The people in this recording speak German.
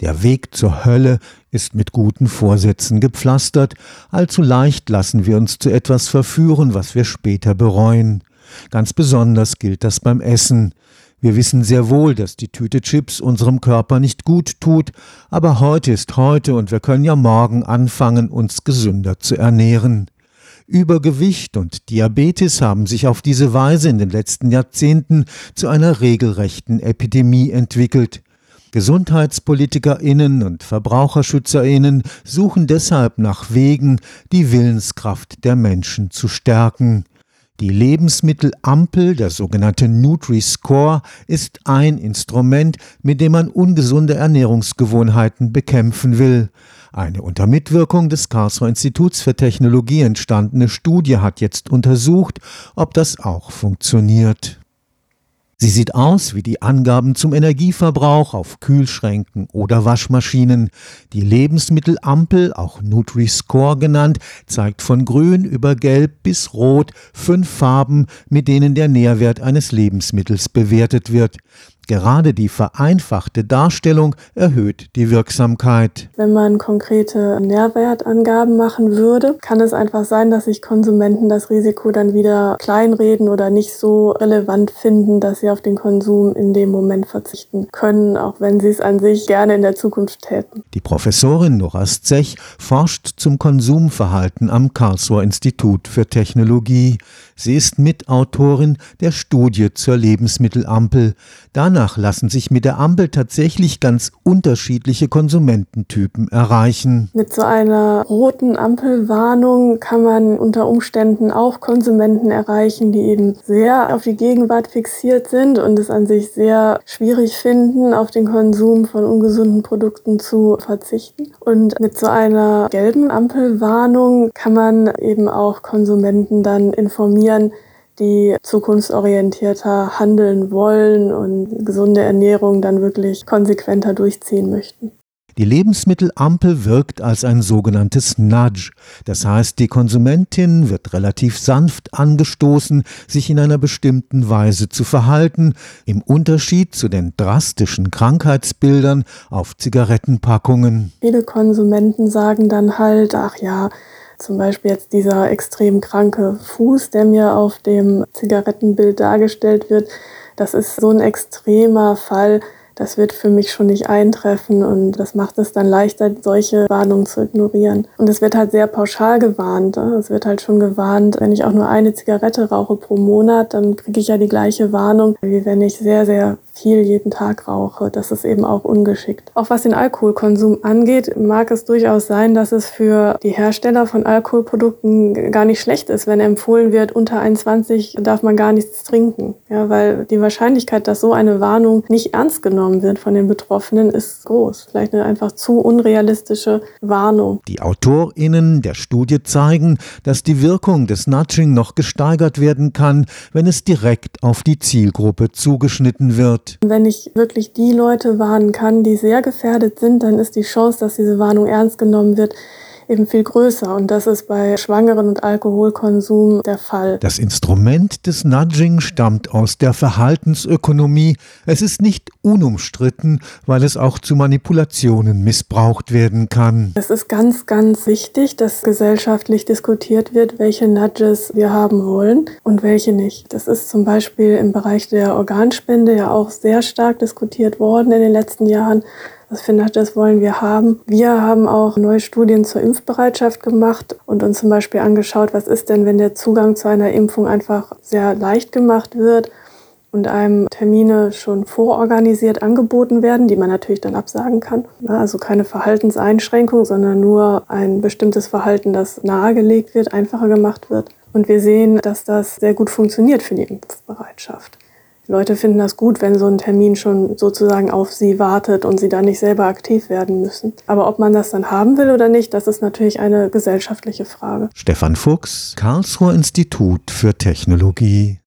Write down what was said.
Der Weg zur Hölle ist mit guten Vorsätzen gepflastert, allzu leicht lassen wir uns zu etwas verführen, was wir später bereuen. Ganz besonders gilt das beim Essen. Wir wissen sehr wohl, dass die Tüte Chips unserem Körper nicht gut tut, aber heute ist heute und wir können ja morgen anfangen, uns gesünder zu ernähren. Übergewicht und Diabetes haben sich auf diese Weise in den letzten Jahrzehnten zu einer regelrechten Epidemie entwickelt. Gesundheitspolitikerinnen und Verbraucherschützerinnen suchen deshalb nach Wegen, die Willenskraft der Menschen zu stärken. Die Lebensmittelampel, der sogenannte Nutri-Score, ist ein Instrument, mit dem man ungesunde Ernährungsgewohnheiten bekämpfen will. Eine unter Mitwirkung des Karlsruher Instituts für Technologie entstandene Studie hat jetzt untersucht, ob das auch funktioniert. Sie sieht aus wie die Angaben zum Energieverbrauch auf Kühlschränken oder Waschmaschinen. Die Lebensmittelampel, auch Nutri-Score genannt, zeigt von grün über gelb bis rot fünf Farben, mit denen der Nährwert eines Lebensmittels bewertet wird. Gerade die vereinfachte Darstellung erhöht die Wirksamkeit. Wenn man konkrete Nährwertangaben machen würde, kann es einfach sein, dass sich Konsumenten das Risiko dann wieder kleinreden oder nicht so relevant finden, dass sie auf den Konsum in dem Moment verzichten können, auch wenn sie es an sich gerne in der Zukunft täten. Die Professorin Nora Zech forscht zum Konsumverhalten am Karlsruher Institut für Technologie. Sie ist Mitautorin der Studie zur Lebensmittelampel. Danach Danach lassen sich mit der Ampel tatsächlich ganz unterschiedliche Konsumententypen erreichen. Mit so einer roten Ampelwarnung kann man unter Umständen auch Konsumenten erreichen, die eben sehr auf die Gegenwart fixiert sind und es an sich sehr schwierig finden, auf den Konsum von ungesunden Produkten zu verzichten. Und mit so einer gelben Ampelwarnung kann man eben auch Konsumenten dann informieren, die zukunftsorientierter handeln wollen und gesunde Ernährung dann wirklich konsequenter durchziehen möchten. Die Lebensmittelampel wirkt als ein sogenanntes Nudge. Das heißt, die Konsumentin wird relativ sanft angestoßen, sich in einer bestimmten Weise zu verhalten, im Unterschied zu den drastischen Krankheitsbildern auf Zigarettenpackungen. Viele Konsumenten sagen dann halt, ach ja, zum Beispiel jetzt dieser extrem kranke Fuß, der mir auf dem Zigarettenbild dargestellt wird. Das ist so ein extremer Fall. Das wird für mich schon nicht eintreffen und das macht es dann leichter, solche Warnungen zu ignorieren. Und es wird halt sehr pauschal gewarnt. Es wird halt schon gewarnt, wenn ich auch nur eine Zigarette rauche pro Monat, dann kriege ich ja die gleiche Warnung, wie wenn ich sehr, sehr viel jeden Tag rauche. Das ist eben auch ungeschickt. Auch was den Alkoholkonsum angeht, mag es durchaus sein, dass es für die Hersteller von Alkoholprodukten gar nicht schlecht ist, wenn empfohlen wird, unter 21 darf man gar nichts trinken. Ja, weil die Wahrscheinlichkeit, dass so eine Warnung nicht ernst genommen wird von den Betroffenen, ist groß. Vielleicht eine einfach zu unrealistische Warnung. Die AutorInnen der Studie zeigen, dass die Wirkung des Nudging noch gesteigert werden kann, wenn es direkt auf die Zielgruppe zugeschnitten wird. Wenn ich wirklich die Leute warnen kann, die sehr gefährdet sind, dann ist die Chance, dass diese Warnung ernst genommen wird, eben viel größer. Und das ist bei Schwangeren und Alkoholkonsum der Fall. Das Instrument des Nudging stammt aus der Verhaltensökonomie. Es ist nicht unumstritten, weil es auch zu Manipulationen missbraucht werden kann. Es ist ganz, ganz wichtig, dass gesellschaftlich diskutiert wird, welche Nudges wir haben wollen und welche nicht. Das ist zum Beispiel im Bereich der Organspende ja auch sehr stark diskutiert worden in den letzten Jahren. Was für das wollen wir haben? Wir haben auch neue Studien zur Impfbereitschaft gemacht und uns zum Beispiel angeschaut, was ist denn, wenn der Zugang zu einer Impfung einfach sehr leicht gemacht wird und einem Termine schon vororganisiert angeboten werden, die man natürlich dann absagen kann. Also keine Verhaltenseinschränkung, sondern nur ein bestimmtes Verhalten, das nahegelegt wird, einfacher gemacht wird. Und wir sehen, dass das sehr gut funktioniert für die Impfbereitschaft. Leute finden das gut, wenn so ein Termin schon sozusagen auf sie wartet und sie dann nicht selber aktiv werden müssen. Aber ob man das dann haben will oder nicht, das ist natürlich eine gesellschaftliche Frage. Stefan Fuchs, Karlsruher Institut für Technologie.